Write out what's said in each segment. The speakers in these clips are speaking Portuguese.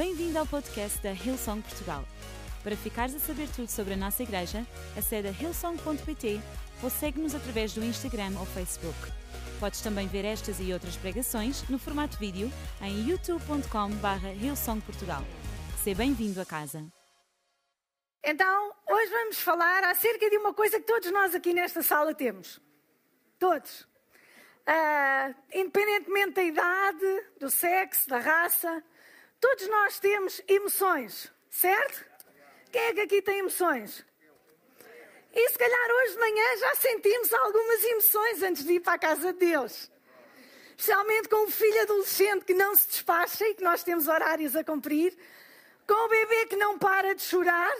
Bem-vindo ao podcast da Hillsong Portugal. Para ficares a saber tudo sobre a nossa igreja, acede a hillsong.pt ou segue-nos através do Instagram ou Facebook. Podes também ver estas e outras pregações no formato vídeo em youtube.com.br hillsongportugal. Seja bem-vindo a casa. Então, hoje vamos falar acerca de uma coisa que todos nós aqui nesta sala temos. Todos. Uh, independentemente da idade, do sexo, da raça, todos nós temos emoções, certo? Quem é que aqui tem emoções? E se calhar hoje de manhã já sentimos algumas emoções antes de ir para a casa de Deus. Especialmente com um filho adolescente que não se despacha e que nós temos horários a cumprir, com o bebê que não para de chorar,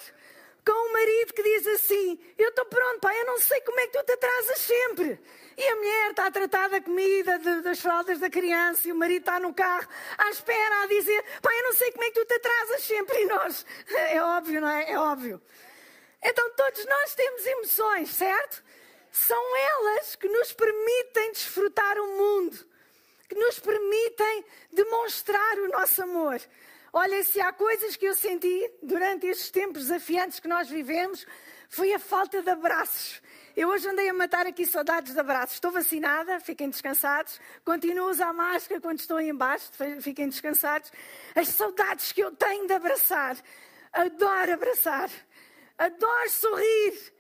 com um marido que diz assim: Eu estou pronto, pai, eu não sei como é que tu te atrasas sempre. E a mulher está a tratar da comida, de, das fraldas da criança, e o marido está no carro à espera a dizer: Pai, eu não sei como é que tu te atrasas sempre. E nós, é óbvio, não é? É óbvio. Então todos nós temos emoções, certo? São elas que nos permitem desfrutar o mundo, que nos permitem demonstrar o nosso amor. Olha, se há coisas que eu senti durante estes tempos desafiantes que nós vivemos, foi a falta de abraços. Eu hoje andei a matar aqui saudades de abraços. Estou vacinada, fiquem descansados. Continuo a usar máscara quando estou embaixo, fiquem descansados. As saudades que eu tenho de abraçar. Adoro abraçar. Adoro sorrir.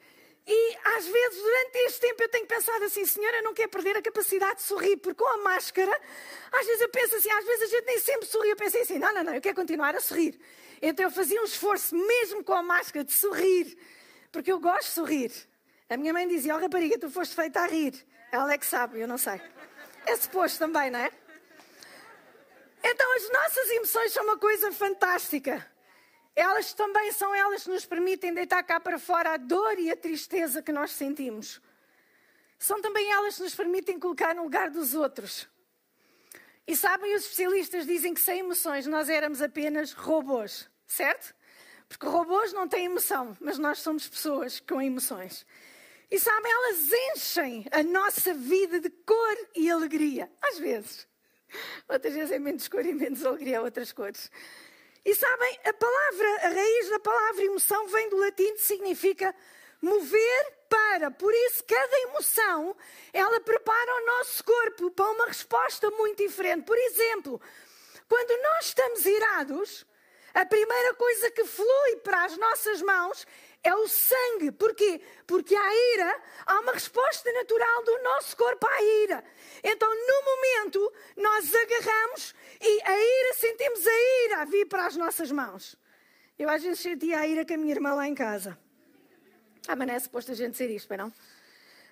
E às vezes, durante este tempo, eu tenho pensado assim: Senhor, eu não quero perder a capacidade de sorrir, porque com a máscara, às vezes eu penso assim, às vezes a gente nem sempre sorri. Eu pensei assim: não, não, não, eu quero continuar a sorrir. Então eu fazia um esforço, mesmo com a máscara, de sorrir, porque eu gosto de sorrir. A minha mãe dizia: Ó oh, rapariga, tu foste feita a rir. Ela é que sabe, eu não sei. É suposto também, não é? Então as nossas emoções são uma coisa fantástica. Elas também são elas que nos permitem deitar cá para fora a dor e a tristeza que nós sentimos. São também elas que nos permitem colocar no lugar dos outros. E sabem, os especialistas dizem que sem emoções nós éramos apenas robôs, certo? Porque robôs não têm emoção, mas nós somos pessoas com emoções. E sabem, elas enchem a nossa vida de cor e alegria. Às vezes. Outras vezes é menos cor e menos alegria, outras cores. E sabem, a palavra, a raiz da palavra emoção vem do latim que significa mover para. Por isso, cada emoção, ela prepara o nosso corpo para uma resposta muito diferente. Por exemplo, quando nós estamos irados, a primeira coisa que flui para as nossas mãos é o sangue. Porquê? Porque à ira há uma resposta natural do nosso corpo à ira. Então, no momento, nós agarramos e a ira, sentimos a ira a vir para as nossas mãos. Eu às vezes sentia a ira com a minha irmã lá em casa. Ah, mas não é suposto a gente ser isto, não?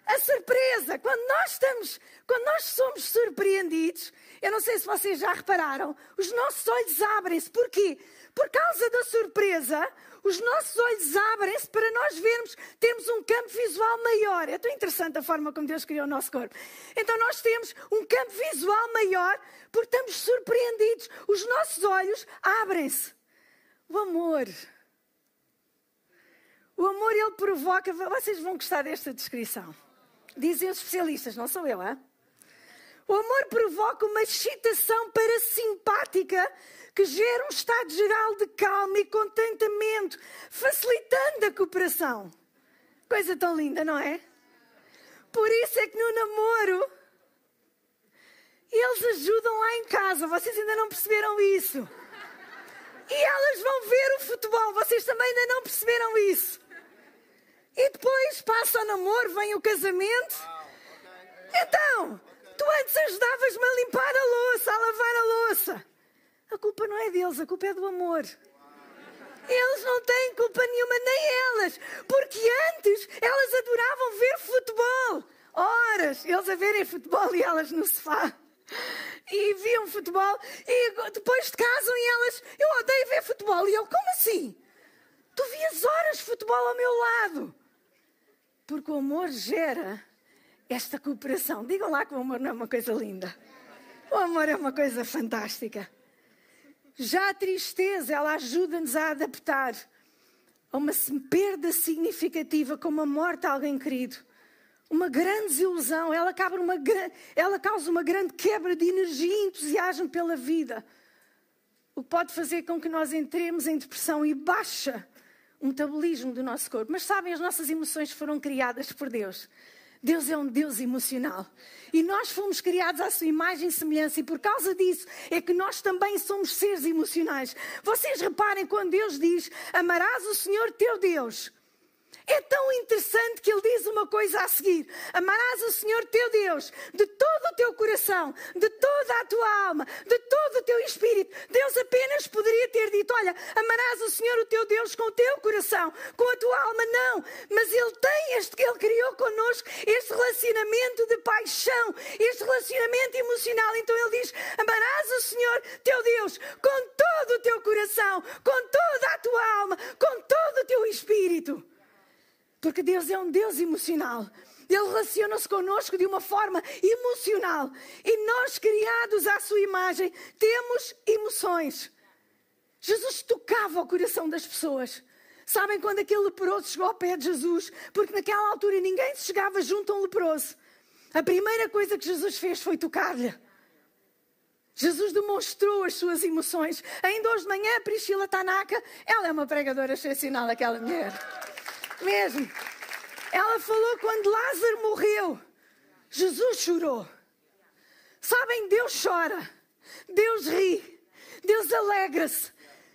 A surpresa, quando nós estamos, quando nós somos surpreendidos, eu não sei se vocês já repararam, os nossos olhos abrem-se. Porquê? Por causa da surpresa, os nossos olhos abrem-se para nós vermos, termos um campo visual maior. É tão interessante a forma como Deus criou o nosso corpo. Então nós temos um campo visual maior porque estamos surpreendidos. Os nossos olhos abrem-se. O amor. O amor, ele provoca. Vocês vão gostar desta descrição. Dizem os especialistas, não sou eu, hein? O amor provoca uma excitação parasimpática que gera um estado geral de calma e contentamento, facilitando a cooperação. Coisa tão linda, não é? Por isso é que no namoro eles ajudam lá em casa. Vocês ainda não perceberam isso? E elas vão ver o futebol. Vocês também ainda não perceberam isso? E depois passa o namoro, vem o casamento. Então, tu antes ajudavas-me a limpar a louça, a lavar a louça. A culpa não é deles, a culpa é do amor. Eles não têm culpa nenhuma, nem elas, porque antes elas adoravam ver futebol. Horas, eles a verem futebol e elas no sofá. E viam futebol e depois de casam e elas, eu odeio ver futebol. E eu, como assim? Tu vias horas de futebol ao meu lado. Porque o amor gera esta cooperação. Digam lá que o amor não é uma coisa linda. O amor é uma coisa fantástica. Já a tristeza, ela ajuda-nos a adaptar a uma perda significativa, como a morte de alguém querido. Uma grande desilusão, ela, uma, ela causa uma grande quebra de energia e entusiasmo pela vida. o que pode fazer com que nós entremos em depressão e baixa o metabolismo do nosso corpo. Mas sabem, as nossas emoções foram criadas por Deus. Deus é um Deus emocional. E nós fomos criados à sua imagem e semelhança, e por causa disso é que nós também somos seres emocionais. Vocês reparem quando Deus diz: Amarás o Senhor teu Deus é tão interessante que ele diz uma coisa a seguir: Amarás o Senhor teu Deus de todo o teu coração, de toda a tua alma, de todo o teu espírito. Deus apenas poderia ter dito: Olha, amarás o Senhor o teu Deus com o teu coração, com a tua alma. Não, mas Ele tem este que Ele criou connosco, este relacionamento de paixão, este relacionamento emocional. Então Ele diz: Amarás o Senhor teu Deus com todo o teu coração, com toda a tua alma, com todo o teu espírito. Porque Deus é um Deus emocional. Ele relaciona-se connosco de uma forma emocional. E nós, criados à sua imagem, temos emoções. Jesus tocava o coração das pessoas. Sabem quando aquele leproso chegou ao pé de Jesus? Porque naquela altura ninguém se chegava junto a um leproso. A primeira coisa que Jesus fez foi tocar-lhe. Jesus demonstrou as suas emoções. Ainda hoje de manhã, Priscila Tanaka, ela é uma pregadora excepcional, aquela mulher. Mesmo. Ela falou quando Lázaro morreu, Jesus chorou. Sabem, Deus chora, Deus ri, Deus alegra-se,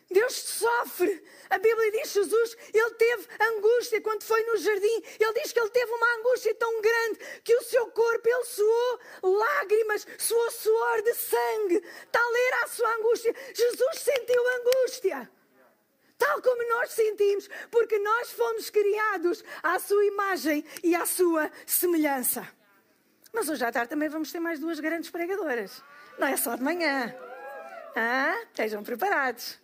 Deus sofre. A Bíblia diz Jesus, ele teve angústia quando foi no jardim. Ele diz que ele teve uma angústia tão grande que o seu corpo ele suou lágrimas, suou suor de sangue. Tal era a sua angústia. Jesus sentiu angústia tal como nós sentimos, porque nós fomos criados à sua imagem e à sua semelhança. Mas hoje à tarde também vamos ter mais duas grandes pregadoras. Não é só de manhã. Ah, estejam preparados.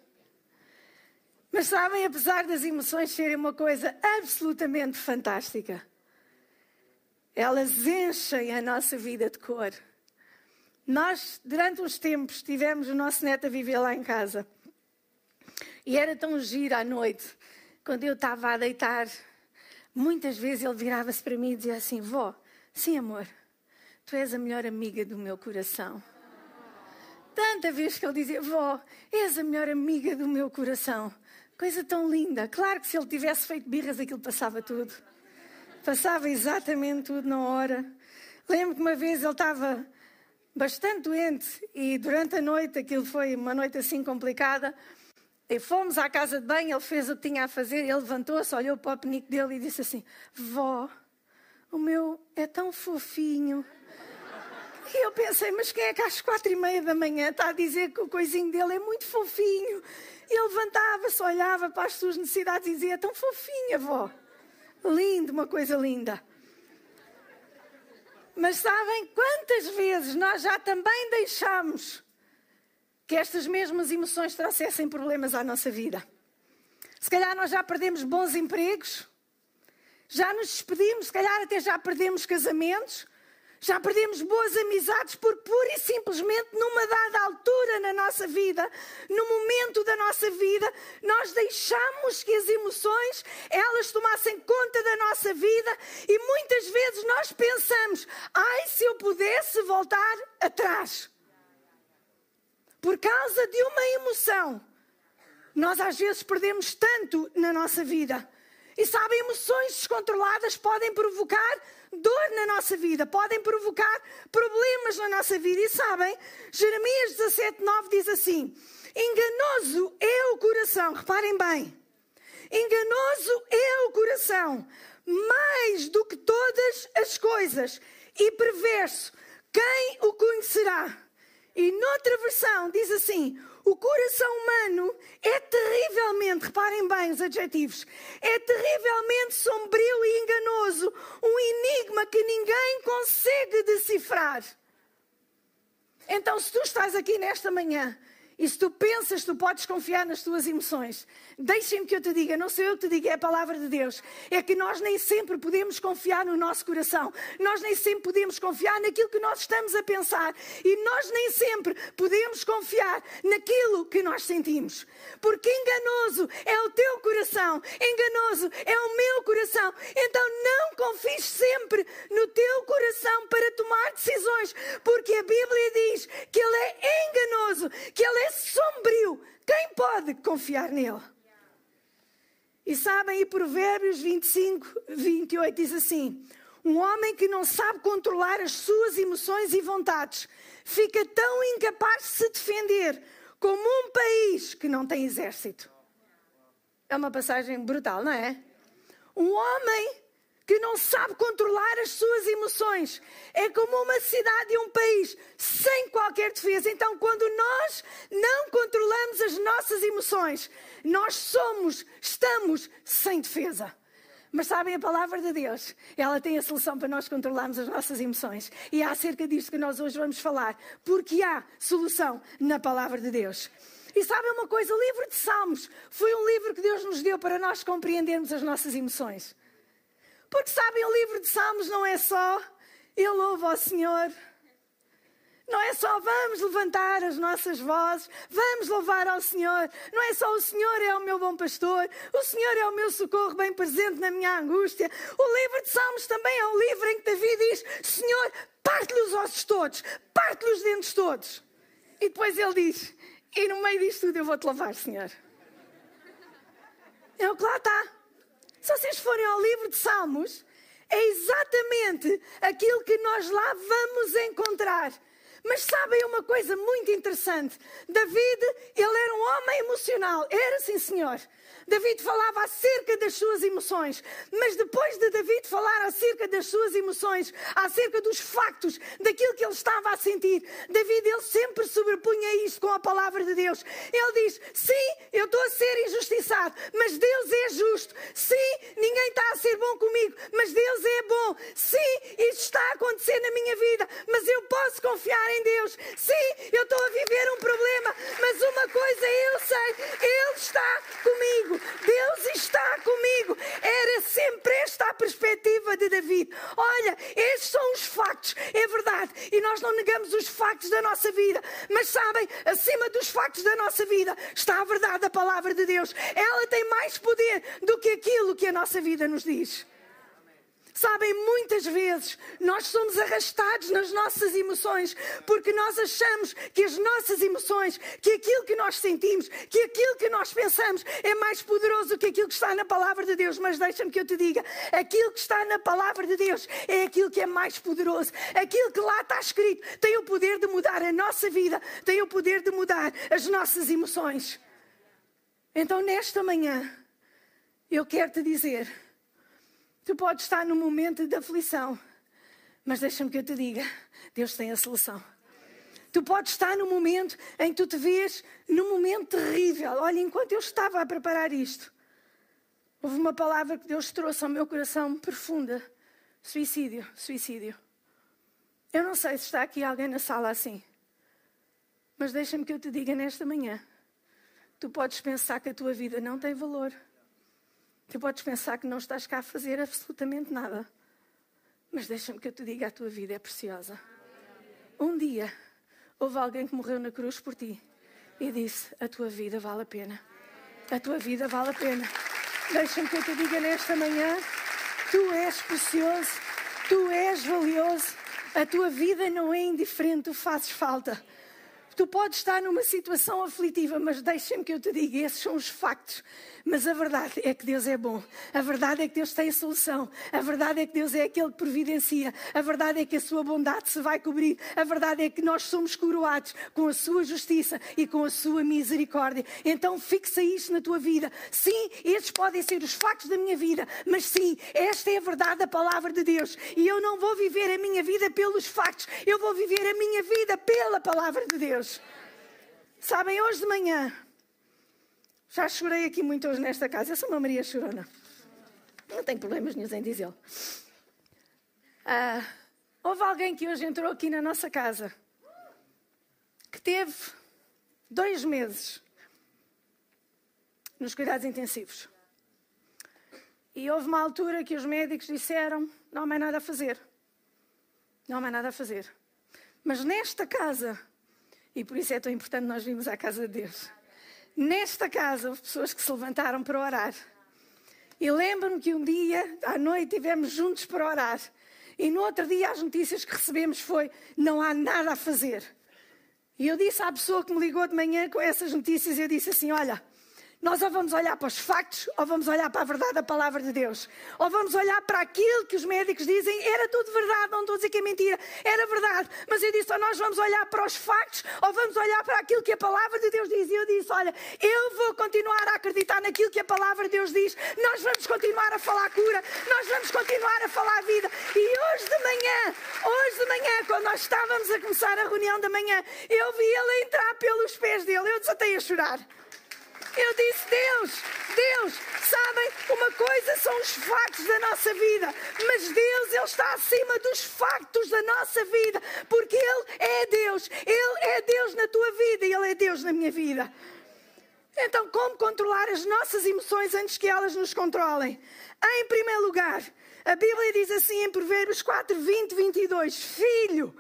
Mas sabem, apesar das emoções serem uma coisa absolutamente fantástica, elas enchem a nossa vida de cor. Nós, durante uns tempos, tivemos o nosso neto a viver lá em casa. E era tão giro à noite, quando eu estava a deitar, muitas vezes ele virava-se para mim e dizia assim: Vó, sim, amor, tu és a melhor amiga do meu coração. Tanta vez que ele dizia: Vó, és a melhor amiga do meu coração. Coisa tão linda. Claro que se ele tivesse feito birras, aquilo passava tudo. Passava exatamente tudo na hora. Lembro que uma vez ele estava bastante doente e durante a noite, aquilo foi uma noite assim complicada. E fomos à casa de banho, ele fez o que tinha a fazer, ele levantou-se, olhou para o penico dele e disse assim: Vó, o meu é tão fofinho. E eu pensei, mas quem é que às quatro e meia da manhã está a dizer que o coisinho dele é muito fofinho? E ele levantava-se, olhava para as suas necessidades e dizia: tão fofinha, vó. Lindo, uma coisa linda. Mas sabem quantas vezes nós já também deixamos que estas mesmas emoções trouxessem problemas à nossa vida. Se calhar nós já perdemos bons empregos, já nos despedimos, se calhar até já perdemos casamentos, já perdemos boas amizades porque pura e simplesmente numa dada altura na nossa vida, no momento da nossa vida, nós deixamos que as emoções elas tomassem conta da nossa vida e muitas vezes nós pensamos: "Ai, se eu pudesse voltar atrás" por causa de uma emoção, nós às vezes perdemos tanto na nossa vida. E sabem, emoções descontroladas podem provocar dor na nossa vida, podem provocar problemas na nossa vida. E sabem, Jeremias 17, 9 diz assim: Enganoso é o coração, reparem bem, enganoso é o coração, mais do que todas as coisas, e perverso, quem o conhecerá? E noutra versão diz assim: o coração humano é terrivelmente, reparem bem os adjetivos, é terrivelmente sombrio e enganoso, um enigma que ninguém consegue decifrar. Então, se tu estás aqui nesta manhã e se tu pensas, tu podes confiar nas tuas emoções. Deixem-me que eu te diga, não sou eu que te diga, é a palavra de Deus. É que nós nem sempre podemos confiar no nosso coração. Nós nem sempre podemos confiar naquilo que nós estamos a pensar. E nós nem sempre podemos confiar naquilo que nós sentimos. Porque enganoso é o teu coração, enganoso é o meu coração. Então não confies sempre no teu coração para tomar decisões. Porque a Bíblia diz que ele é enganoso, que ele é sombrio, quem pode confiar nele? E sabem, e Provérbios 25, 28 diz assim: Um homem que não sabe controlar as suas emoções e vontades fica tão incapaz de se defender como um país que não tem exército. É uma passagem brutal, não é? Um homem que não sabe controlar as suas emoções. É como uma cidade e um país sem qualquer defesa. Então, quando nós não controlamos as nossas emoções, nós somos, estamos sem defesa. Mas sabem, a palavra de Deus, ela tem a solução para nós controlarmos as nossas emoções. E é acerca disto que nós hoje vamos falar. Porque há solução na palavra de Deus. E sabem uma coisa? O livro de Salmos foi um livro que Deus nos deu para nós compreendermos as nossas emoções. Porque sabem, o livro de Salmos não é só eu louvo ao Senhor. Não é só vamos levantar as nossas vozes, vamos louvar ao Senhor. Não é só o Senhor é o meu bom pastor, o Senhor é o meu socorro bem presente na minha angústia. O livro de Salmos também é um livro em que Davi diz: Senhor, parte-lhe os ossos todos, parte-lhe os dentes todos. E depois ele diz: E no meio disto tudo eu vou-te louvar, Senhor. É o que lá está. Se vocês forem ao livro de Salmos, é exatamente aquilo que nós lá vamos encontrar. Mas sabem uma coisa muito interessante? David, ele era um homem emocional. Era sim, senhor. David falava acerca das suas emoções, mas depois de David falar acerca das suas emoções, acerca dos factos, daquilo que ele estava a sentir, David ele sempre sobrepunha isto com a palavra de Deus. Ele diz: Sim, eu estou a ser injustiçado, mas Deus é justo. Sim, ninguém está a ser bom comigo, mas Deus é bom. Sim, isto está a acontecer na minha vida, mas eu posso confiar em Deus. Sim, eu estou a viver um problema, mas uma coisa eu sei: Ele está comigo. Deus está comigo. Era sempre esta a perspectiva de David. Olha, estes são os factos, é verdade. E nós não negamos os factos da nossa vida. Mas sabem, acima dos factos da nossa vida está a verdade da palavra de Deus. Ela tem mais poder do que aquilo que a nossa vida nos diz. Sabem, muitas vezes nós somos arrastados nas nossas emoções porque nós achamos que as nossas emoções, que aquilo que nós sentimos, que aquilo que nós pensamos é mais poderoso que aquilo que está na palavra de Deus. Mas deixa-me que eu te diga: aquilo que está na palavra de Deus é aquilo que é mais poderoso. Aquilo que lá está escrito tem o poder de mudar a nossa vida, tem o poder de mudar as nossas emoções. Então, nesta manhã, eu quero te dizer Tu podes estar num momento de aflição, mas deixa-me que eu te diga: Deus tem a solução. Tu podes estar num momento em que tu te vês num momento terrível. Olha, enquanto eu estava a preparar isto, houve uma palavra que Deus trouxe ao meu coração profunda: suicídio, suicídio. Eu não sei se está aqui alguém na sala assim, mas deixa-me que eu te diga nesta manhã: tu podes pensar que a tua vida não tem valor. Tu podes pensar que não estás cá a fazer absolutamente nada. Mas deixa-me que eu te diga: a tua vida é preciosa. Um dia houve alguém que morreu na cruz por ti e disse: A tua vida vale a pena. A tua vida vale a pena. Deixa-me que eu te diga nesta manhã: Tu és precioso, tu és valioso. A tua vida não é indiferente, tu fazes falta. Tu podes estar numa situação aflitiva, mas deixa-me que eu te diga: esses são os factos. Mas a verdade é que Deus é bom. A verdade é que Deus tem solução. A verdade é que Deus é aquele que providencia. A verdade é que a sua bondade se vai cobrir. A verdade é que nós somos coroados com a sua justiça e com a sua misericórdia. Então fixa isto na tua vida. Sim, estes podem ser os factos da minha vida, mas sim, esta é a verdade da palavra de Deus. E eu não vou viver a minha vida pelos factos. Eu vou viver a minha vida pela palavra de Deus. Sabem, hoje de manhã já chorei aqui muito hoje nesta casa. Eu sou uma Maria Chorona. Não tenho problemas nenhum em dizê-lo. Ah, houve alguém que hoje entrou aqui na nossa casa que teve dois meses nos cuidados intensivos. E houve uma altura que os médicos disseram: não há mais nada a fazer. Não há mais nada a fazer. Mas nesta casa, e por isso é tão importante nós virmos à casa de Deus. Nesta casa houve pessoas que se levantaram para orar. E lembro-me que um dia, à noite, estivemos juntos para orar. E no outro dia, as notícias que recebemos foi: não há nada a fazer. E eu disse à pessoa que me ligou de manhã com essas notícias, eu disse assim: Olha, nós ou vamos olhar para os factos, ou vamos olhar para a verdade da palavra de Deus. Ou vamos olhar para aquilo que os médicos dizem, era tudo verdade, não estou a dizer que é mentira, era verdade. Mas eu disse, ou nós vamos olhar para os factos, ou vamos olhar para aquilo que a palavra de Deus diz. E eu disse, olha, eu vou continuar a acreditar naquilo que a palavra de Deus diz. Nós vamos continuar a falar cura, nós vamos continuar a falar vida. E hoje de manhã, hoje de manhã, quando nós estávamos a começar a reunião da manhã, eu vi ele entrar pelos pés dele, eu desatei a chorar. Eu disse, Deus, Deus, sabem, uma coisa são os factos da nossa vida, mas Deus, Ele está acima dos factos da nossa vida, porque Ele é Deus, Ele é Deus na tua vida e Ele é Deus na minha vida. Então, como controlar as nossas emoções antes que elas nos controlem? Em primeiro lugar, a Bíblia diz assim em Provérbios 4, 20, 22: Filho,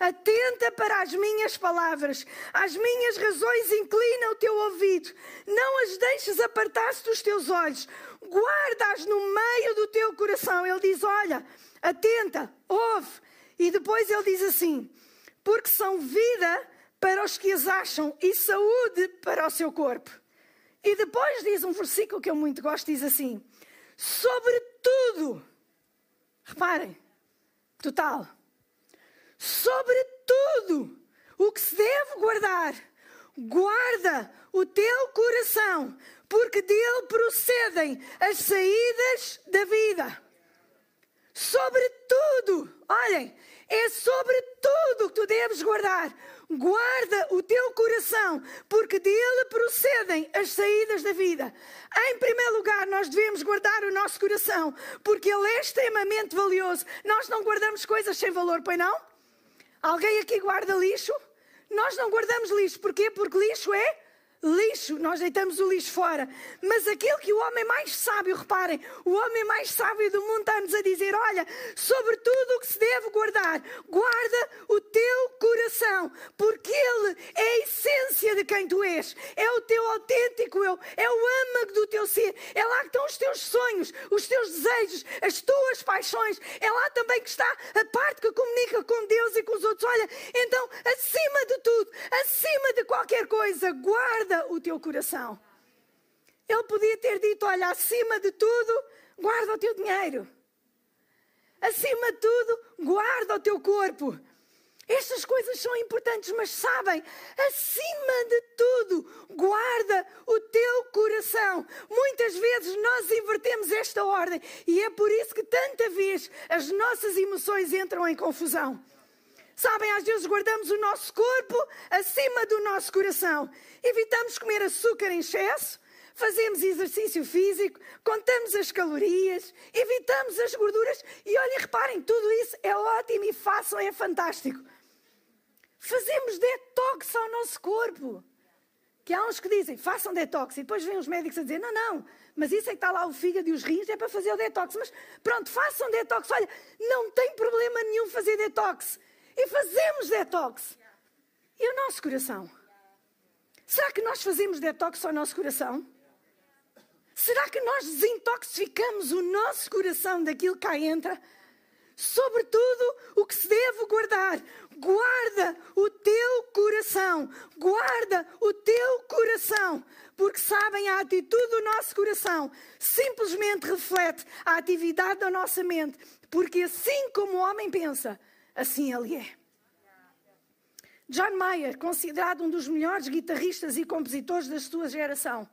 Atenta para as minhas palavras, as minhas razões inclina o teu ouvido. Não as deixes apartar-se dos teus olhos. Guarda-as no meio do teu coração. Ele diz: Olha, atenta, ouve. E depois ele diz assim: Porque são vida para os que as acham e saúde para o seu corpo. E depois diz um versículo que eu muito gosto: diz assim: Sobretudo, reparem, total sobre tudo o que se deve guardar. Guarda o teu coração, porque dele procedem as saídas da vida. Sobre tudo, olhem, é sobre tudo que tu deves guardar. Guarda o teu coração, porque dele procedem as saídas da vida. Em primeiro lugar, nós devemos guardar o nosso coração, porque ele é extremamente valioso. Nós não guardamos coisas sem valor, pois não? Alguém aqui guarda lixo? Nós não guardamos lixo. Porquê? Porque lixo é lixo, nós deitamos o lixo fora. Mas aquele que o homem mais sábio, reparem, o homem mais sábio do mundo está-nos a dizer: olha, sobre tudo o que se deve guardar, guarda o teu coração, porque ele de quem tu és, é o teu autêntico eu, é o âmago do teu ser, é lá que estão os teus sonhos, os teus desejos, as tuas paixões, é lá também que está a parte que comunica com Deus e com os outros. Olha, então, acima de tudo, acima de qualquer coisa, guarda o teu coração. Ele podia ter dito: Olha, acima de tudo, guarda o teu dinheiro. Acima de tudo, guarda o teu corpo. Estas coisas são importantes, mas sabem, acima de tudo, guarda o teu coração. Muitas vezes nós invertemos esta ordem e é por isso que tanta vez as nossas emoções entram em confusão. Sabem, às vezes guardamos o nosso corpo acima do nosso coração. Evitamos comer açúcar em excesso, fazemos exercício físico, contamos as calorias, evitamos as gorduras e olhem, reparem, tudo isso é ótimo e façam, é fantástico. Fazemos detox ao nosso corpo. Que há uns que dizem, façam detox, e depois vêm os médicos a dizer, não, não, mas isso é que está lá o fígado e os rins, é para fazer o detox. Mas pronto, façam detox. Olha, não tem problema nenhum fazer detox e fazemos detox. E o nosso coração? Será que nós fazemos detox ao nosso coração? Será que nós desintoxificamos o nosso coração daquilo que cá entra? Sobretudo o que se deve guardar. Guarda o teu coração. Guarda o teu coração. Porque sabem, a atitude do nosso coração simplesmente reflete a atividade da nossa mente. Porque assim como o homem pensa, assim ele é. John Mayer, considerado um dos melhores guitarristas e compositores da sua geração,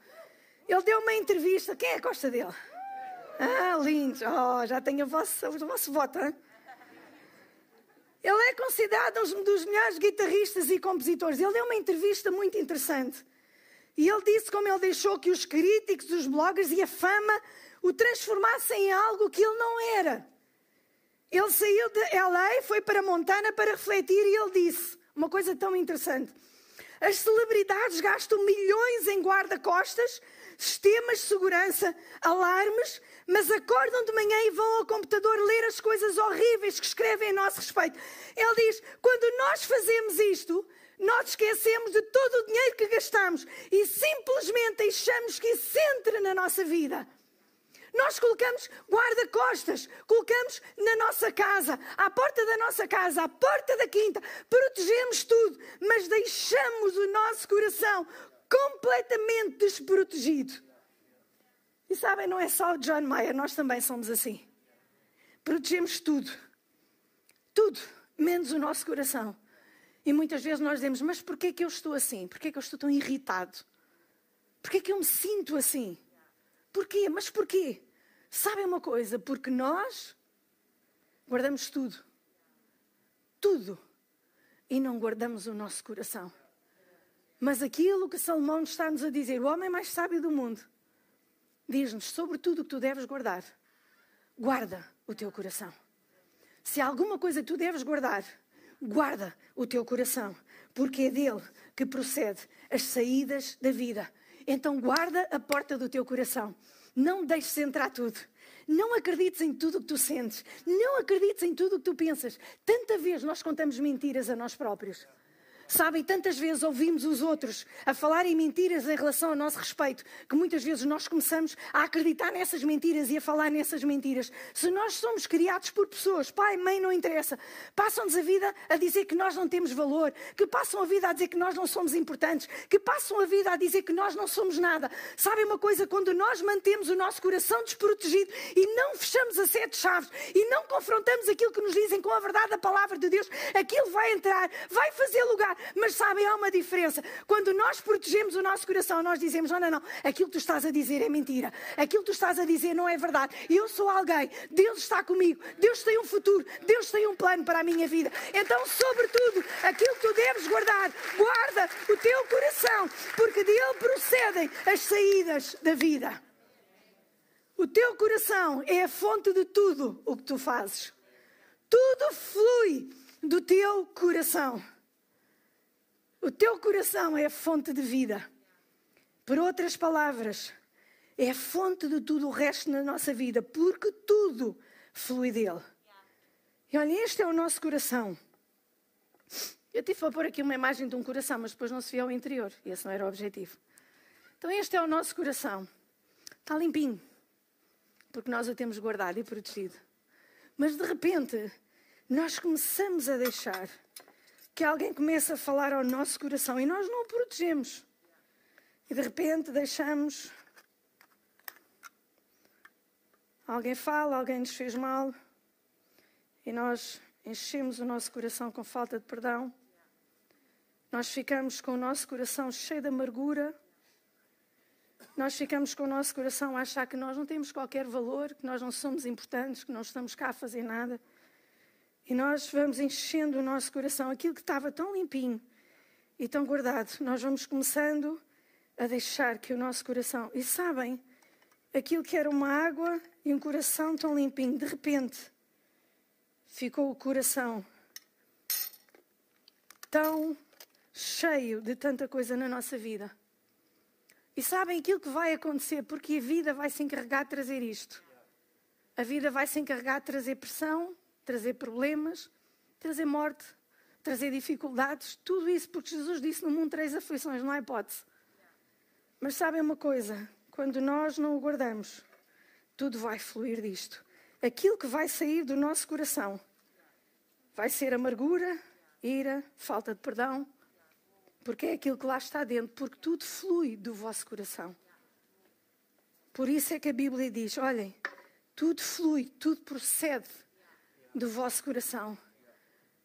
ele deu uma entrevista. Quem é que gosta dele? Ah, lindo. Oh, já tenho o vosso, o vosso voto. Hein? Ele é considerado um dos melhores guitarristas e compositores. Ele deu uma entrevista muito interessante. E ele disse como ele deixou que os críticos, os bloggers e a fama o transformassem em algo que ele não era. Ele saiu de LA, foi para Montana para refletir e ele disse uma coisa tão interessante. As celebridades gastam milhões em guarda-costas, sistemas de segurança, alarmes, mas acordam de manhã e vão ao computador ler as coisas horríveis que escrevem a nosso respeito. Ele diz: quando nós fazemos isto, nós esquecemos de todo o dinheiro que gastamos e simplesmente deixamos que isso entre na nossa vida. Nós colocamos guarda-costas, colocamos na nossa casa, à porta da nossa casa, à porta da quinta, protegemos tudo, mas deixamos o nosso coração completamente desprotegido. E sabem, não é só o John Mayer, nós também somos assim. Protegemos tudo. Tudo, menos o nosso coração. E muitas vezes nós dizemos, mas porquê que eu estou assim? Porquê que eu estou tão irritado? Porquê que eu me sinto assim? Porquê? Mas porquê? Sabem uma coisa? Porque nós guardamos tudo. Tudo. E não guardamos o nosso coração. Mas aquilo que Salomão está-nos a dizer, o homem mais sábio do mundo, diz-nos sobre tudo o que tu deves guardar. Guarda o teu coração. Se há alguma coisa que tu deves guardar, guarda o teu coração, porque é dele que procede as saídas da vida. Então guarda a porta do teu coração. Não deixes entrar tudo. Não acredites em tudo o que tu sentes. Não acredites em tudo o que tu pensas. Tanta vez nós contamos mentiras a nós próprios. Sabem, tantas vezes ouvimos os outros a falarem mentiras em relação ao nosso respeito, que muitas vezes nós começamos a acreditar nessas mentiras e a falar nessas mentiras. Se nós somos criados por pessoas, pai, mãe, não interessa, passam-nos a vida a dizer que nós não temos valor, que passam a vida a dizer que nós não somos importantes, que passam a vida a dizer que nós não somos nada. Sabem uma coisa? Quando nós mantemos o nosso coração desprotegido e não fechamos as sete chaves e não confrontamos aquilo que nos dizem com a verdade da palavra de Deus, aquilo vai entrar, vai fazer lugar mas sabem, há uma diferença. Quando nós protegemos o nosso coração, nós dizemos: não, não, não, aquilo que tu estás a dizer é mentira. Aquilo que tu estás a dizer não é verdade. Eu sou alguém, Deus está comigo, Deus tem um futuro, Deus tem um plano para a minha vida. Então, sobretudo, aquilo que tu deves guardar, guarda o teu coração, porque dele procedem as saídas da vida. O teu coração é a fonte de tudo o que tu fazes. Tudo flui do teu coração. O teu coração é a fonte de vida. Por outras palavras, é a fonte de tudo o resto na nossa vida, porque tudo flui dele. E olha, este é o nosso coração. Eu tive para pôr aqui uma imagem de um coração, mas depois não se via ao interior. Esse não era o objetivo. Então, este é o nosso coração. Está limpinho. Porque nós o temos guardado e protegido. Mas de repente, nós começamos a deixar que alguém começa a falar ao nosso coração e nós não o protegemos. E de repente deixamos. Alguém fala, alguém nos fez mal e nós enchemos o nosso coração com falta de perdão. Nós ficamos com o nosso coração cheio de amargura. Nós ficamos com o nosso coração a achar que nós não temos qualquer valor, que nós não somos importantes, que não estamos cá a fazer nada. E nós vamos enchendo o nosso coração, aquilo que estava tão limpinho e tão guardado, nós vamos começando a deixar que o nosso coração. E sabem, aquilo que era uma água e um coração tão limpinho, de repente ficou o coração tão cheio de tanta coisa na nossa vida. E sabem aquilo que vai acontecer, porque a vida vai se encarregar de trazer isto. A vida vai se encarregar de trazer pressão, trazer problemas, trazer morte, trazer dificuldades, tudo isso, porque Jesus disse no mundo três aflições, não há hipótese. Mas sabem uma coisa? Quando nós não o guardamos, tudo vai fluir disto. Aquilo que vai sair do nosso coração vai ser amargura, ira, falta de perdão, porque é aquilo que lá está dentro, porque tudo flui do vosso coração. Por isso é que a Bíblia diz: olhem, tudo flui, tudo procede do vosso coração.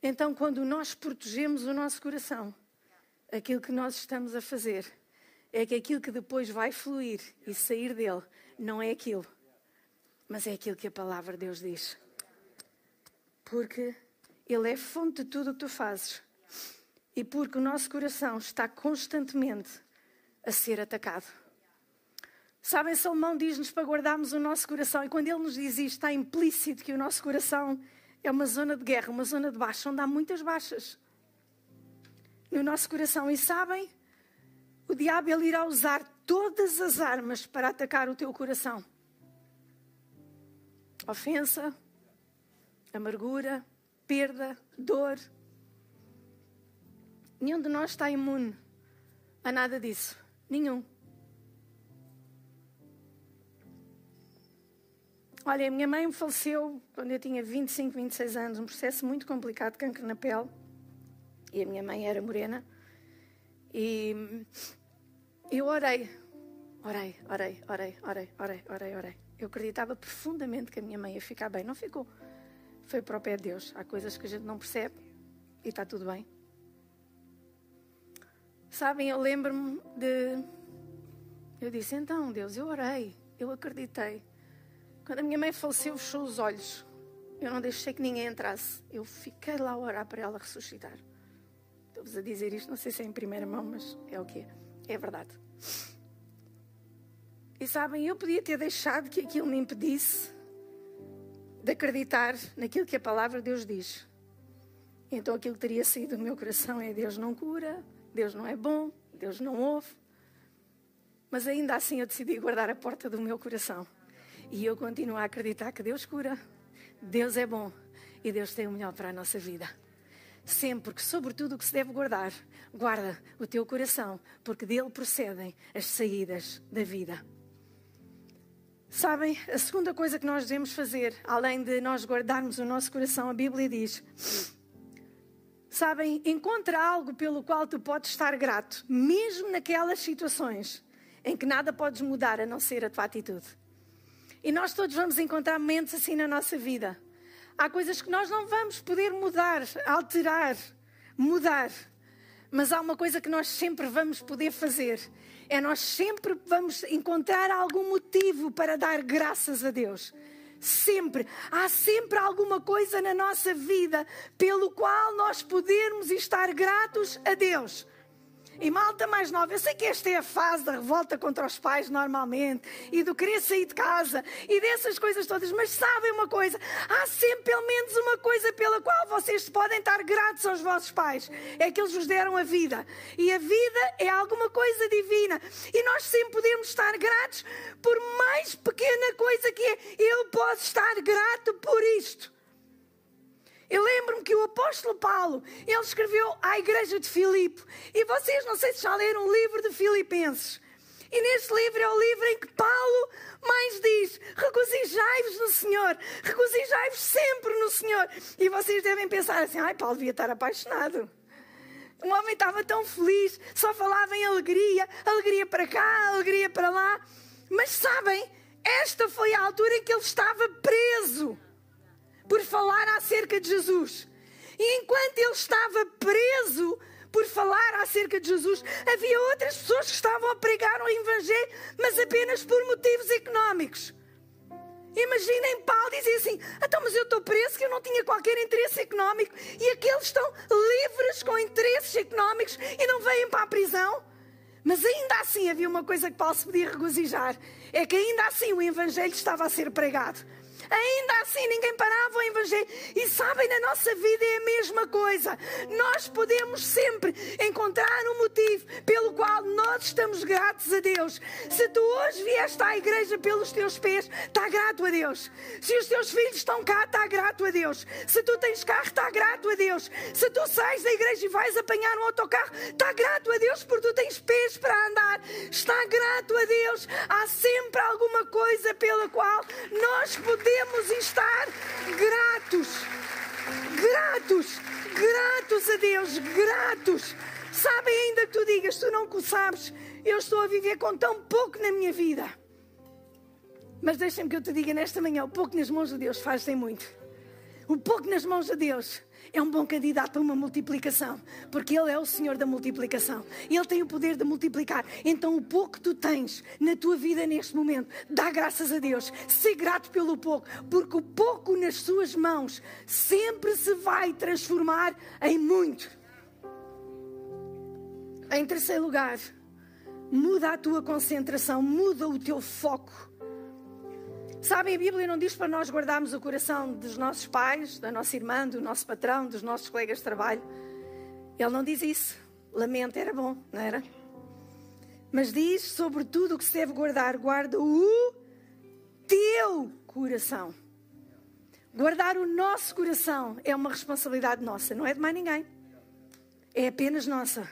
Então, quando nós protegemos o nosso coração, aquilo que nós estamos a fazer é que aquilo que depois vai fluir e sair dele não é aquilo, mas é aquilo que a palavra de Deus diz. Porque Ele é fonte de tudo o que tu fazes e porque o nosso coração está constantemente a ser atacado. Sabem, Salomão diz-nos para guardarmos o nosso coração, e quando ele nos diz isto, está implícito que o nosso coração é uma zona de guerra, uma zona de baixa, onde há muitas baixas no nosso coração. E sabem, o diabo ele irá usar todas as armas para atacar o teu coração: ofensa, amargura, perda, dor. Nenhum de nós está imune a nada disso. Nenhum. Olha, a minha mãe faleceu quando eu tinha 25, 26 anos, um processo muito complicado de câncer na pele. E a minha mãe era morena. E eu orei, orei, orei, orei, orei, orei, orei, orei. Eu acreditava profundamente que a minha mãe ia ficar bem. Não ficou. Foi para o pé de Deus. Há coisas que a gente não percebe e está tudo bem. Sabem, eu lembro-me de. Eu disse: então, Deus, eu orei, eu acreditei. Quando a minha mãe faleceu, fechou os olhos. Eu não deixei que ninguém entrasse. Eu fiquei lá a orar para ela ressuscitar. Estou-vos a dizer isto, não sei se é em primeira mão, mas é o que é. É verdade. E sabem, eu podia ter deixado que aquilo me impedisse de acreditar naquilo que a palavra de Deus diz. Então aquilo que teria saído do meu coração é Deus não cura, Deus não é bom, Deus não ouve. Mas ainda assim eu decidi guardar a porta do meu coração. E eu continuo a acreditar que Deus cura, Deus é bom e Deus tem o melhor para a nossa vida. Sempre, porque sobretudo o que se deve guardar, guarda o teu coração, porque dele procedem as saídas da vida. Sabem, a segunda coisa que nós devemos fazer, além de nós guardarmos o nosso coração, a Bíblia diz: Sabem, encontra algo pelo qual tu podes estar grato, mesmo naquelas situações em que nada podes mudar a não ser a tua atitude. E nós todos vamos encontrar momentos assim na nossa vida. Há coisas que nós não vamos poder mudar, alterar, mudar. Mas há uma coisa que nós sempre vamos poder fazer. É nós sempre vamos encontrar algum motivo para dar graças a Deus. Sempre. Há sempre alguma coisa na nossa vida pelo qual nós podermos estar gratos a Deus. E malta mais nova, eu sei que esta é a fase da revolta contra os pais normalmente e do querer sair de casa e dessas coisas todas, mas sabem uma coisa: há sempre pelo menos uma coisa pela qual vocês podem estar gratos aos vossos pais. É que eles vos deram a vida. E a vida é alguma coisa divina. E nós sempre podemos estar gratos por mais pequena coisa que é. Eu posso estar grato por isto. Eu lembro-me que o apóstolo Paulo, ele escreveu à igreja de Filipe. E vocês não sei se já leram o livro de Filipenses. E neste livro é o livro em que Paulo mais diz: regozijai-vos no Senhor, regozijai-vos sempre no Senhor. E vocês devem pensar assim: ai, Paulo devia estar apaixonado. O homem estava tão feliz, só falava em alegria, alegria para cá, alegria para lá. Mas sabem, esta foi a altura em que ele estava preso por falar acerca de Jesus. E enquanto ele estava preso por falar acerca de Jesus, havia outras pessoas que estavam a pregar o Evangelho, mas apenas por motivos económicos. Imaginem Paulo dizer assim: então, mas eu estou preso que eu não tinha qualquer interesse económico e aqueles estão livres com interesses económicos e não vêm para a prisão. Mas ainda assim havia uma coisa que Paulo se podia regozijar: é que ainda assim o Evangelho estava a ser pregado. Ainda assim, ninguém parava o Evangelho. E sabem, na nossa vida é a mesma coisa. Nós podemos sempre encontrar um motivo pelo qual nós estamos gratos a Deus. Se tu hoje vieste à igreja pelos teus pés, está grato a Deus. Se os teus filhos estão cá, está grato a Deus. Se tu tens carro, está grato a Deus. Se tu sais da igreja e vais apanhar um autocarro, está grato a Deus porque tu tens pés para andar. Está grato a Deus. Há sempre alguma coisa pela qual nós podemos podemos estar gratos, gratos, gratos a Deus, gratos. Sabem ainda que tu digas, tu não sabes, eu estou a viver com tão pouco na minha vida. Mas deixa-me que eu te diga nesta manhã, o pouco nas mãos de Deus faz-tem muito. O pouco nas mãos de Deus é um bom candidato a uma multiplicação, porque Ele é o Senhor da multiplicação. Ele tem o poder de multiplicar. Então, o pouco que tu tens na tua vida neste momento, dá graças a Deus. Ser grato pelo pouco, porque o pouco nas suas mãos sempre se vai transformar em muito. Em terceiro lugar, muda a tua concentração, muda o teu foco. Sabem, a Bíblia não diz para nós guardarmos o coração dos nossos pais, da nossa irmã, do nosso patrão, dos nossos colegas de trabalho. Ele não diz isso. Lamento, era bom, não era? Mas diz sobre tudo o que se deve guardar, guarda o teu coração. Guardar o nosso coração é uma responsabilidade nossa, não é de mais ninguém. É apenas nossa.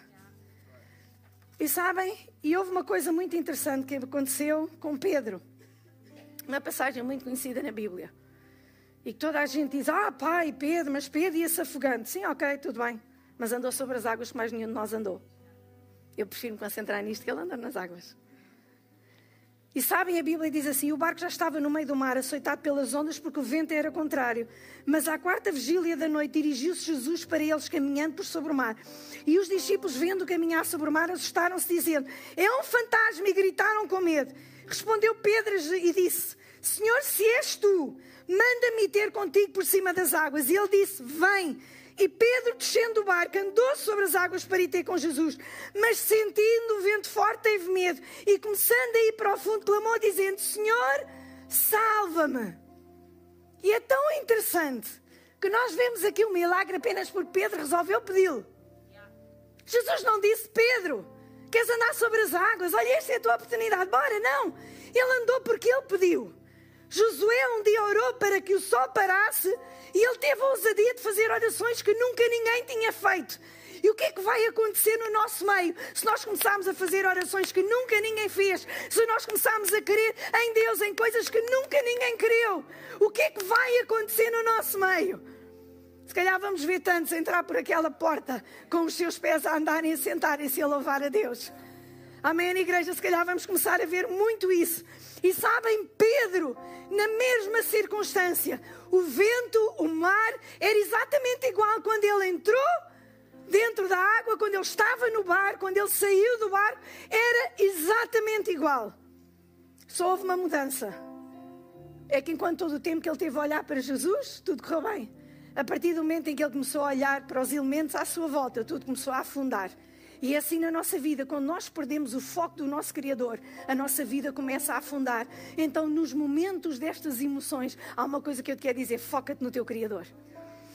E sabem, e houve uma coisa muito interessante que aconteceu com Pedro. Uma passagem muito conhecida na Bíblia. E que toda a gente diz: Ah, pai, Pedro, mas Pedro ia-se afogando. Sim, ok, tudo bem. Mas andou sobre as águas que mais nenhum de nós andou. Eu prefiro me concentrar nisto que ele andar nas águas. E sabem, a Bíblia diz assim: o barco já estava no meio do mar, açoitado pelas ondas, porque o vento era contrário. Mas à quarta vigília da noite dirigiu-se Jesus para eles, caminhando por sobre o mar. E os discípulos, vendo caminhar sobre o mar, assustaram-se, dizendo: É um fantasma, e gritaram com medo. Respondeu Pedro e disse: Senhor, se és tu, manda-me ter contigo por cima das águas. E ele disse: Vem. E Pedro, descendo do barco, andou sobre as águas para ir ter com Jesus. Mas sentindo o vento forte, teve medo. E começando a ir para o fundo, clamou, dizendo: Senhor, salva-me. E é tão interessante que nós vemos aqui um milagre apenas porque Pedro resolveu pedi-lo. Jesus não disse: Pedro, queres andar sobre as águas? Olha, esta é a tua oportunidade, bora. Não. Ele andou porque ele pediu. Josué um dia orou para que o sol parasse e ele teve a ousadia de fazer orações que nunca ninguém tinha feito. E o que é que vai acontecer no nosso meio se nós começarmos a fazer orações que nunca ninguém fez? Se nós começarmos a crer em Deus, em coisas que nunca ninguém creu? O que é que vai acontecer no nosso meio? Se calhar vamos ver tantos entrar por aquela porta com os seus pés a andarem a sentarem-se a louvar a Deus. Amém, igreja? Se calhar vamos começar a ver muito isso. E sabem, Pedro, na mesma circunstância, o vento, o mar, era exatamente igual quando ele entrou dentro da água, quando ele estava no bar, quando ele saiu do bar, era exatamente igual. Só houve uma mudança. É que enquanto todo o tempo que ele teve a olhar para Jesus, tudo correu bem. A partir do momento em que ele começou a olhar para os elementos à sua volta, tudo começou a afundar. E é assim na nossa vida, quando nós perdemos o foco do nosso Criador, a nossa vida começa a afundar. Então, nos momentos destas emoções, há uma coisa que eu te quero dizer: foca-te no teu Criador.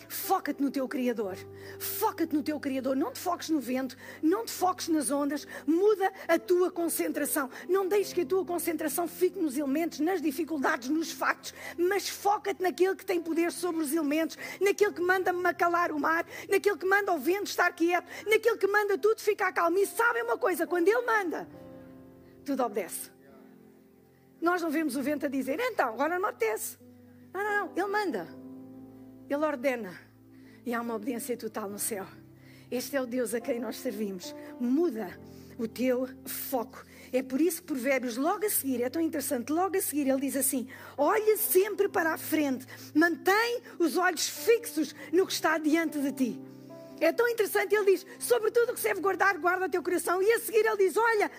Foca-te no teu Criador. Foca-te no teu Criador. Não te foques no vento, não te foques nas ondas. Muda a tua concentração. Não deixes que a tua concentração fique nos elementos, nas dificuldades, nos factos, mas foca-te naquele que tem poder sobre os elementos, naquele que manda-me calar o mar, naquele que manda o vento estar quieto, naquele que manda tudo ficar calmo. E sabem uma coisa? Quando Ele manda, tudo obedece. Nós não vemos o vento a dizer, então, agora não apetece. Não, não, não. Ele manda. Ele ordena e há uma obediência total no céu. Este é o Deus a quem nós servimos. Muda o teu foco. É por isso que Provérbios, logo a seguir, é tão interessante, logo a seguir ele diz assim: olha sempre para a frente, mantém os olhos fixos no que está diante de ti. É tão interessante, ele diz: sobretudo o que se deve guardar, guarda o teu coração. E a seguir ele diz: olha,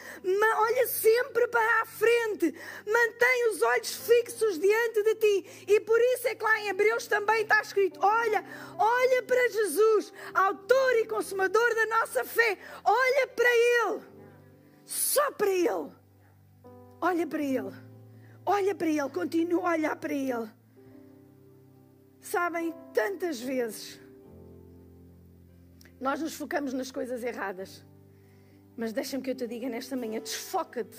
olha sempre para a frente, mantém os olhos fixos diante de ti. E por isso é que lá em Hebreus também está escrito: olha, olha para Jesus, autor e consumador da nossa fé. Olha para Ele, só para Ele. Olha para Ele, olha para Ele, continua a olhar para Ele. Sabem, tantas vezes nós nos focamos nas coisas erradas. Mas deixa-me que eu te diga nesta manhã: desfoca-te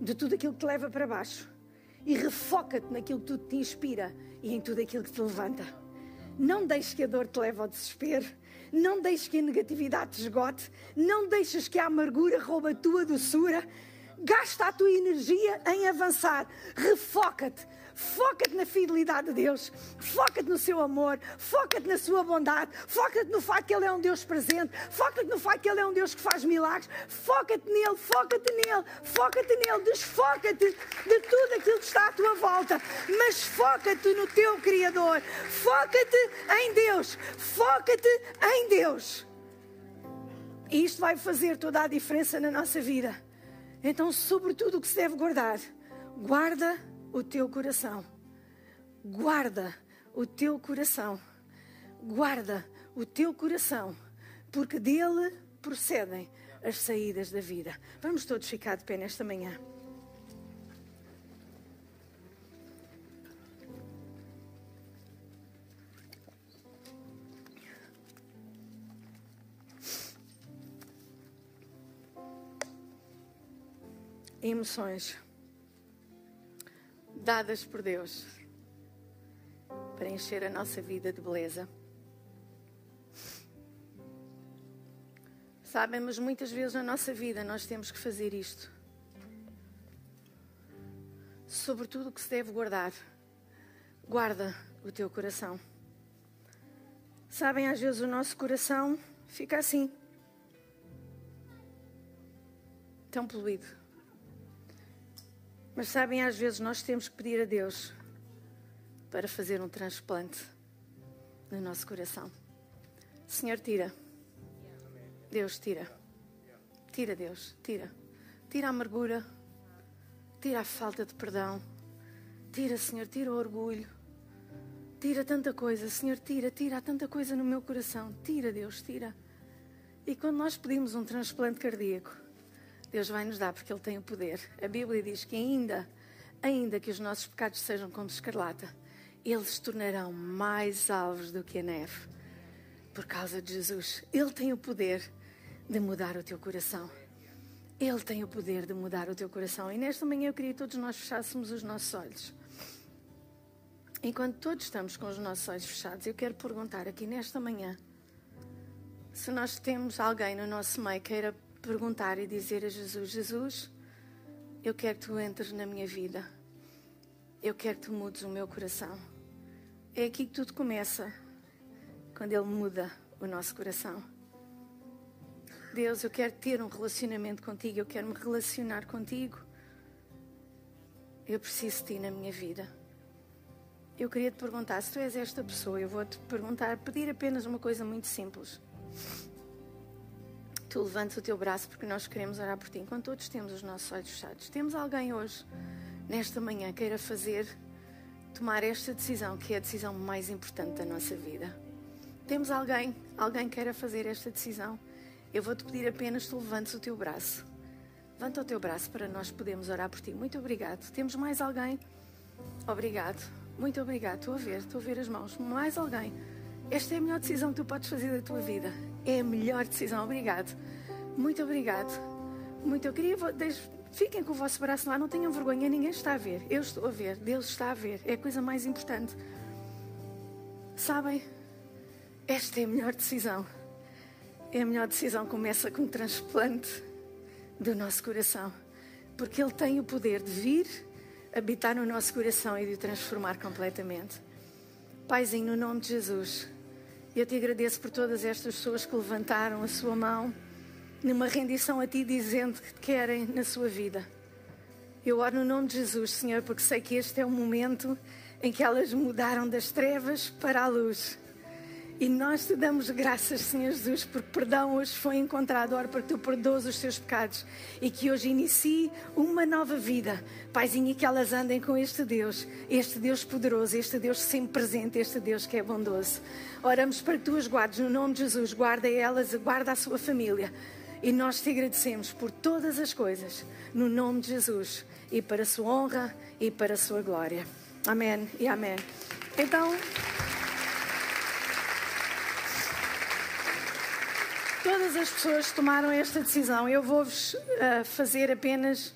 de tudo aquilo que te leva para baixo e refoca-te naquilo que tudo te inspira e em tudo aquilo que te levanta. Não deixes que a dor te leve ao desespero. Não deixes que a negatividade te esgote. Não deixes que a amargura roube a tua doçura. Gasta a tua energia em avançar. Refoca-te. Foca-te na fidelidade de Deus, foca-te no seu amor, foca-te na sua bondade, foca-te no facto que Ele é um Deus presente, foca-te no facto que Ele é um Deus que faz milagres, foca-te nele, foca-te nele, foca-te nele, desfoca-te de tudo aquilo que está à tua volta, mas foca-te no teu Criador, foca-te em Deus, foca-te em Deus. E isto vai fazer toda a diferença na nossa vida. Então, sobretudo o que se deve guardar, guarda o teu coração. Guarda o teu coração. Guarda o teu coração, porque dele procedem as saídas da vida. Vamos todos ficar de pé nesta manhã. Emoções dadas por Deus para encher a nossa vida de beleza. Sabem, mas muitas vezes na nossa vida nós temos que fazer isto. sobre tudo o que se deve guardar, guarda o teu coração. Sabem, às vezes o nosso coração fica assim, tão poluído. Mas sabem, às vezes nós temos que pedir a Deus para fazer um transplante no nosso coração. Senhor, tira. Deus, tira. Tira, Deus, tira. Tira a amargura, tira a falta de perdão. Tira, Senhor, tira o orgulho. Tira tanta coisa, Senhor, tira, tira há tanta coisa no meu coração. Tira, Deus, tira. E quando nós pedimos um transplante cardíaco, Deus vai nos dar porque Ele tem o poder. A Bíblia diz que ainda, ainda que os nossos pecados sejam como escarlata, eles se tornarão mais alvos do que a neve. Por causa de Jesus. Ele tem o poder de mudar o teu coração. Ele tem o poder de mudar o teu coração. E nesta manhã eu queria que todos nós fechássemos os nossos olhos. Enquanto todos estamos com os nossos olhos fechados, eu quero perguntar aqui nesta manhã se nós temos alguém no nosso meio queira perguntar e dizer a Jesus: Jesus, eu quero que tu entres na minha vida. Eu quero que tu mudes o meu coração. É aqui que tudo começa, quando Ele muda o nosso coração. Deus, eu quero ter um relacionamento contigo, eu quero me relacionar contigo. Eu preciso de ti na minha vida. Eu queria te perguntar, se tu és esta pessoa, eu vou te perguntar, pedir apenas uma coisa muito simples. Tu levantes o teu braço porque nós queremos orar por ti. Enquanto todos temos os nossos olhos fechados, temos alguém hoje, nesta manhã, queira fazer, tomar esta decisão, que é a decisão mais importante da nossa vida. Temos alguém, alguém queira fazer esta decisão? Eu vou-te pedir apenas tu levantes o teu braço. Levanta o teu braço para nós podermos orar por ti. Muito obrigado. Temos mais alguém? Obrigado. Muito obrigado. Estou a ver, estou a ver as mãos. Mais alguém? Esta é a melhor decisão que tu podes fazer da tua vida. É a melhor decisão. Obrigado. Muito obrigado. Muito. Eu queria. Fiquem com o vosso braço lá, não tenham vergonha, ninguém está a ver. Eu estou a ver, Deus está a ver. É a coisa mais importante. Sabem? Esta é a melhor decisão. É a melhor decisão. Começa com um transplante do nosso coração. Porque Ele tem o poder de vir, habitar no nosso coração e de o transformar completamente. Paizinho, no nome de Jesus, eu te agradeço por todas estas pessoas que levantaram a sua mão numa rendição a ti, dizendo que querem na sua vida. Eu oro no nome de Jesus, Senhor, porque sei que este é o momento em que elas mudaram das trevas para a luz. E nós te damos graças, Senhor Jesus, porque perdão hoje foi encontrado. Oro para que tu perdoes os teus pecados e que hoje inicie uma nova vida. Paizinho, e que elas andem com este Deus, este Deus poderoso, este Deus sempre presente, este Deus que é bondoso. Oramos para que tu as guardes no nome de Jesus. Guarda elas, guarda a sua família. E nós te agradecemos por todas as coisas, no nome de Jesus, e para a sua honra e para a sua glória. Amém e amém. Então. Todas as pessoas tomaram esta decisão, eu vou-vos uh, fazer apenas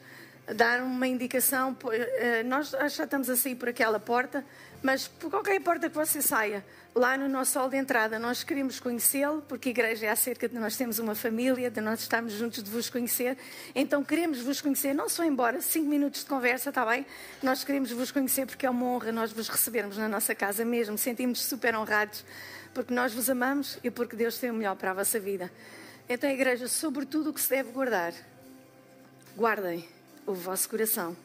dar uma indicação. Uh, nós já estamos a sair por aquela porta, mas por qualquer porta que você saia, lá no nosso hall de entrada, nós queremos conhecê-lo, porque a igreja é acerca de nós temos uma família, de nós estarmos juntos de vos conhecer. Então queremos vos conhecer, não só embora, cinco minutos de conversa, está bem? Nós queremos vos conhecer porque é uma honra nós vos recebermos na nossa casa mesmo. Sentimos super honrados porque nós vos amamos e porque Deus tem o melhor para a vossa vida. Então, igreja, sobretudo o que se deve guardar, guardem o vosso coração,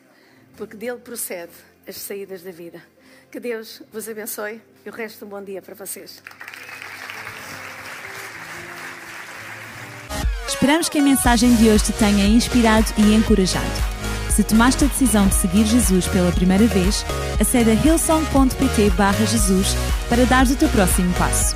porque dele procede as saídas da vida. Que Deus vos abençoe e o resto um bom dia para vocês. Esperamos que a mensagem de hoje te tenha inspirado e encorajado. Se tomaste a decisão de seguir Jesus pela primeira vez, acede a hillsong.pt Jesus para dar o teu próximo passo.